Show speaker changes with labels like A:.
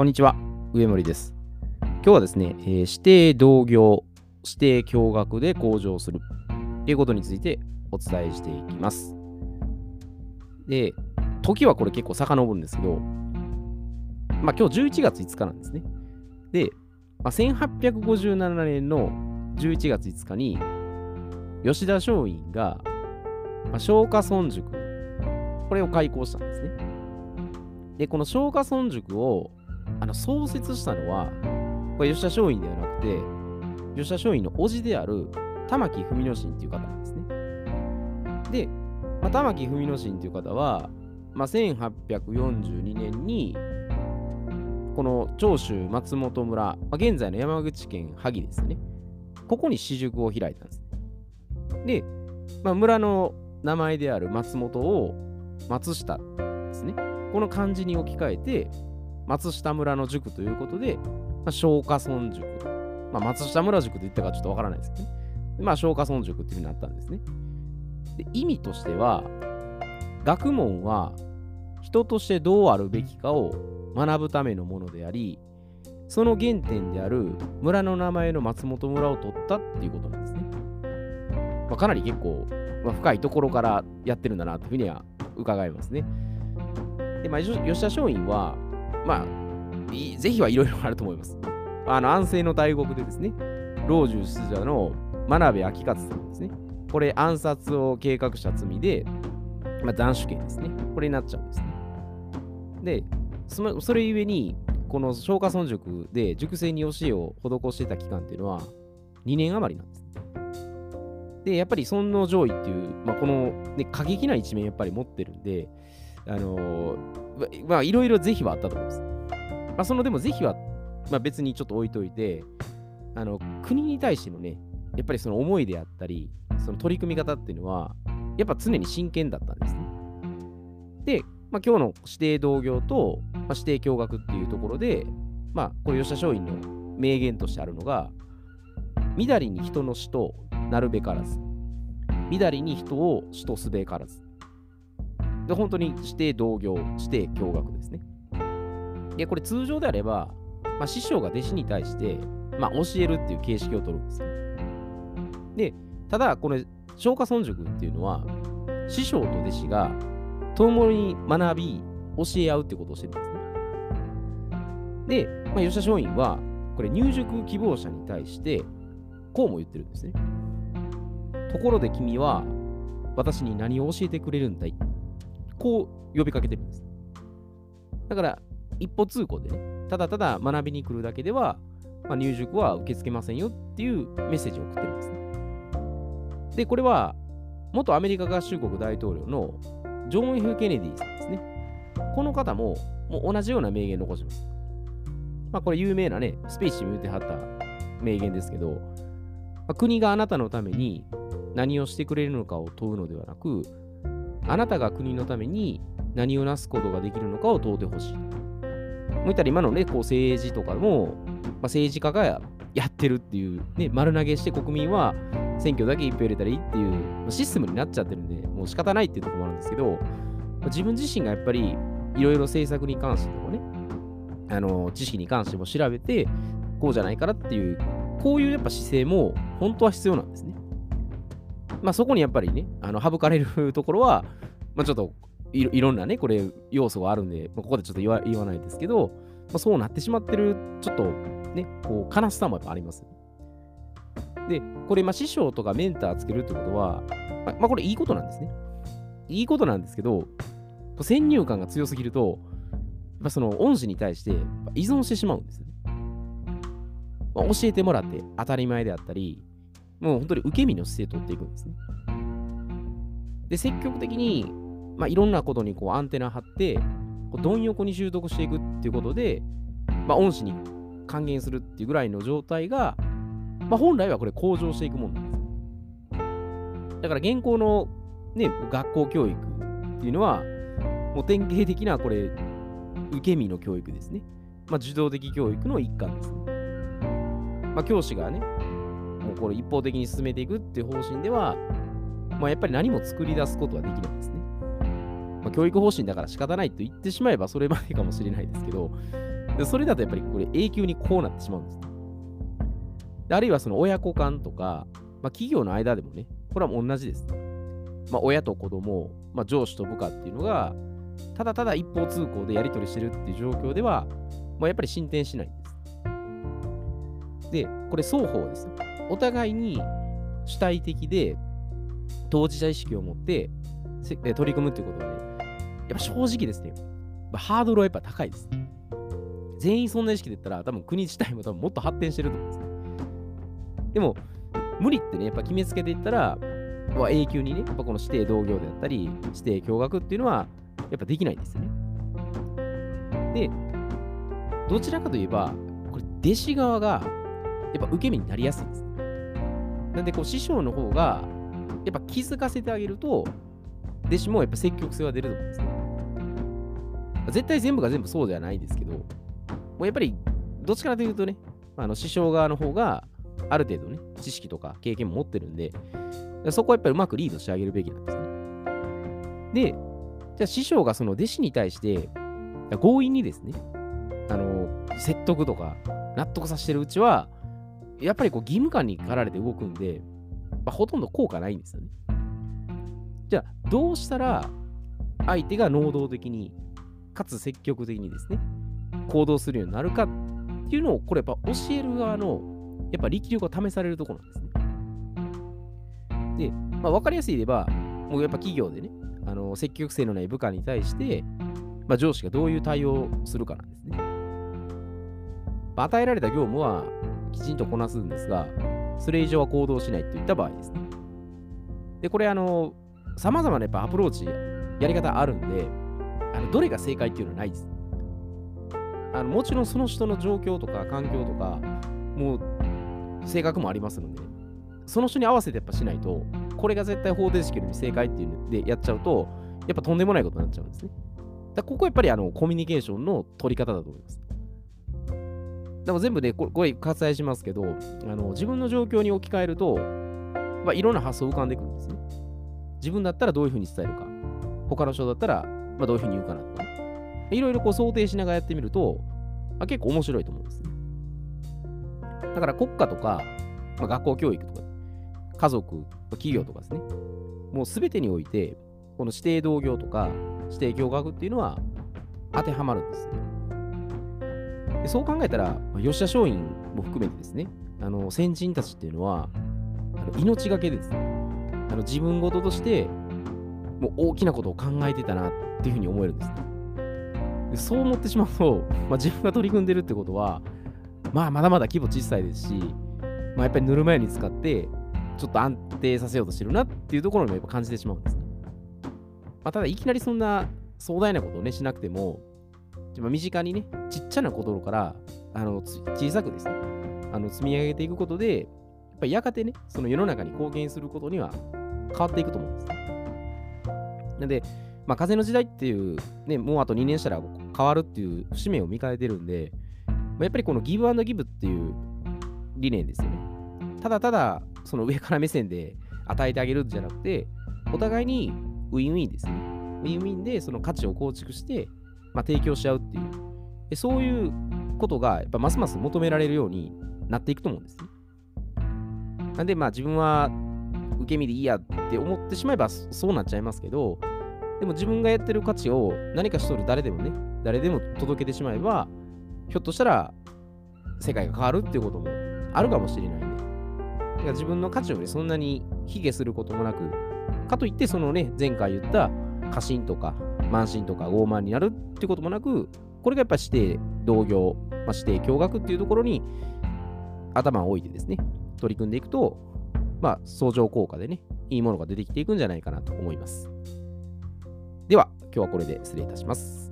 A: こんにちは、上森です。今日はですね、えー指定同業、指定共学で向上するということについてお伝えしていきます。で、時はこれ結構遡るんですけど、まあ今日11月5日なんですね。で、まあ、1857年の11月5日に、吉田松陰が、まあ、松下村塾、これを開校したんですね。で、この松下村塾をあの創設したのは、これ吉田松陰ではなくて、吉田松陰の叔父である玉木文之進という方なんですね。で、まあ、玉木文之進という方は、まあ、1842年に、この長州松本村、まあ、現在の山口県萩ですね。ここに私塾を開いたんです。で、まあ、村の名前である松本を松下ですね。この漢字に置き換えて、松下村の塾ということで、まあ、松下村塾。まあ、松下村塾と言ったかちょっとわからないですけどね。まあ、松下村塾っていうふうになったんですね。で意味としては、学問は人としてどうあるべきかを学ぶためのものであり、その原点である村の名前の松本村を取ったっていうことなんですね。まあ、かなり結構、まあ、深いところからやってるんだなというふうには伺いますね。で、まあ、吉田松陰は、まあ、ぜひはいろいろあると思います。あの、安政の大国でですね、老中出者の真鍋昭勝さんですね。これ、暗殺を計画した罪で、まあ、斬首刑ですね。これになっちゃうんですね。で、そのそれゆえに、この松下村塾で塾生に教えを施してた期間っていうのは2年余りなんです。で、やっぱり尊王攘夷っていう、まあ、この、ね、過激な一面やっぱり持ってるんで、あのーまあ、いろいろ是非はあったと思います。まあ、そのでも是非は、まあ、別にちょっと置いといて、あの、国に対してのね、やっぱりその思いであったり、その取り組み方っていうのは、やっぱ常に真剣だったんですね。で、まあ、今日の指定同業と、まあ、指定共学っていうところで、まあ、これ吉田松陰の名言としてあるのが、みだりに人の死となるべからず、みだりに人を死とすべからず。で、本当に指定同業、指定共学ですね。で、これ通常であれば、まあ、師匠が弟子に対して、まあ、教えるっていう形式を取るんですよ。で、ただ、これ、松下村塾っていうのは、師匠と弟子が共に学び、教え合うってことをしてるんですね。で、まあ、吉田松陰は、これ入塾希望者に対して、こうも言ってるんですね。ところで君は、私に何を教えてくれるんだい？こう呼びかけてるんです。だから、一歩通行でね、ただただ学びに来るだけでは、まあ、入塾は受け付けませんよっていうメッセージを送ってるんですね。で、これは、元アメリカ合衆国大統領のジョン・ F・ ケネディさんですね。この方も、もう同じような名言残します。まあ、これ有名なね、スペーシーも言ってはった名言ですけど、まあ、国があなたのために何をしてくれるのかを問うのではなく、あなたが国のために何をなすことができるのかを問うてほしい。もう言ったら今のね、こう政治とかも、まあ、政治家がやってるっていう、ね、丸投げして国民は選挙だけ一票入れたらいいっていうシステムになっちゃってるんで、もう仕方ないっていうところもあるんですけど、自分自身がやっぱりいろいろ政策に関してもね、あの知識に関しても調べて、こうじゃないからっていう、こういうやっぱ姿勢も本当は必要なんですね。まあそこにやっぱりね、あの省かれるところは、まあちょっといろいろんなね、これ要素があるんで、まあ、ここでちょっと言わ言わないですけど、まあ、そうなってしまってる、ちょっとね、こう悲しさもやっぱあります。で、これ、まあ師匠とかメンターつけるってことは、まあ、まあこれいいことなんですね。いいことなんですけど、先入観が強すぎると、やっぱその恩師に対して依存してしまうんですね。まあ、教えてもらって当たり前であったり、もう本当に受け身の姿勢を取っていくんですね。で、積極的に、まあ、いろんなことにこうアンテナ張って、こうどん横に習得していくっていうことで、まあ、恩師に還元するっていうぐらいの状態が、まあ、本来はこれ向上していくもんなんです。だから現行の、ね、学校教育っていうのは、もう典型的なこれ、受け身の教育ですね。まあ、受動的教育の一環です、ね。まあ、教師がね、もうこれ一方的に進めていくっていう方針では、まあ、やっぱり何も作り出すことはできないですね。まあ、教育方針だから仕方ないと言ってしまえばそれまでかもしれないですけど、でそれだとやっぱりこれ永久にこうなってしまうんです。であるいはその親子間とか、まあ、企業の間でもね、これは同じです。まあ、親と子供、まあ、上司と部下っていうのが、ただただ一方通行でやり取りしてるっていう状況では、まあ、やっぱり進展しないんです。で、これ双方です。お互いに主体的で当事者意識を持って取り組むっていうことはね、やっぱ正直ですね、ハードルはやっぱ高いです。全員そんな意識で言ったら、多分国自体も多分もっと発展してると思うんですね。でも、無理ってね、やっぱ決めつけていったら、まあ、永久にね、やっぱこの指定同業であったり、指定共学っていうのは、やっぱできないんですよね。で、どちらかといえば、これ、弟子側が、やっぱ受け身になりやすいんです。なんで、こう、師匠の方が、やっぱ気づかせてあげると、弟子もやっぱ積極性は出ると思うんですね。絶対全部が全部そうではないですけど、もうやっぱり、どっちかというとね、あの師匠側の方が、ある程度ね、知識とか経験も持ってるんで、そこはやっぱりうまくリードしてあげるべきなんですね。で、じゃあ師匠がその弟子に対して、強引にですね、あの、説得とか納得させてるうちは、やっぱりこう義務感に駆られて動くんで、まあ、ほとんど効果ないんですよね。じゃあ、どうしたら相手が能動的に、かつ積極的にですね、行動するようになるかっていうのを、これやっぱ教える側の、やっぱ力量が試されるところなんですね。で、まあ、分かりやすい言えば、もうやっぱ企業でね、あの積極性のない部下に対して、まあ、上司がどういう対応をするかなんですね。与えられた業務はきちんとこなすんですが、それ以上は行動しないといった場合ですね。で、これ、あの、様々なやっぱアプローチ、やり方あるんで、あのどれが正解っていうのはないです。あのもちろんその人の状況とか環境とか、もう性格もありますので、その人に合わせてやっぱしないと、これが絶対方程式より正解っていうのでやっちゃうと、やっぱとんでもないことになっちゃうんですね。だここやっぱりあのコミュニケーションの取り方だと思います。でも全部で、これ割愛しますけど、あの自分の状況に置き換えると、まあ、いろんな発想浮かんでくるんですね。自分だったらどういうふうに伝えるか。他の人だったら、まあ、どういうふうに言うかなとか、ね。いろいろこう想定しながらやってみると、まあ、結構面白いと思うんですね。だから国家とか、まあ、学校教育とか、家族ま、企業とかですね。もうすべてにおいて、この指定同業とか指定共学っていうのは当てはまるんですよ。でそう考えたら、吉田松陰も含めてですね、あの先人たちっていうのは、あの命がけですね、あの自分事として、もう大きなことを考えてたなっていうふうに思えるんですね。でそう思ってしまうと、まあ、自分が取り組んでるってことは、まあ、まだまだ規模小さいですし、まあ、やっぱりぬるま湯に使って、ちょっと安定させようとしてるなっていうところにもやっぱ感じてしまうんですね。まあ、ただ、いきなりそんな壮大なことをね、しなくても、身近にね、ちっちゃなことからあの小さくですね、あの積み上げていくことで、やっぱりやがてね、その世の中に貢献することには変わっていくと思うんです。なんで、まあ、風の時代っていう、ね、もうあと2年したら変わるっていう節目を迎えてるんで、まあ、やっぱりこのギブアンドギブっていう理念ですよね。ただただ、その上から目線で与えてあげるんじゃなくて、お互いにウィンウィンですね。ウィンウィンでその価値を構築して、まあ、提供し合うっていう、そういうことがやっぱますます求められるようになっていくと思うんですね。なんで、まあ自分は受け身でいいやって思ってしまえばそうなっちゃいますけど、でも自分がやってる価値を何かしとる誰でもね、誰でも届けてしまえば、ひょっとしたら世界が変わるっていうこともあるかもしれないんで、だから自分の価値をね、そんなに卑下することもなく、かといってそのね、前回言った過信とか慢心とか傲慢になるってこともなく、これがやっぱ指定同業、まあ、指定驚愕っていうところに頭を置いてですね、取り組んでいくと、まあ、相乗効果でね、いいものが出てきていくんじゃないかなと思います。では、今日はこれで失礼いたします。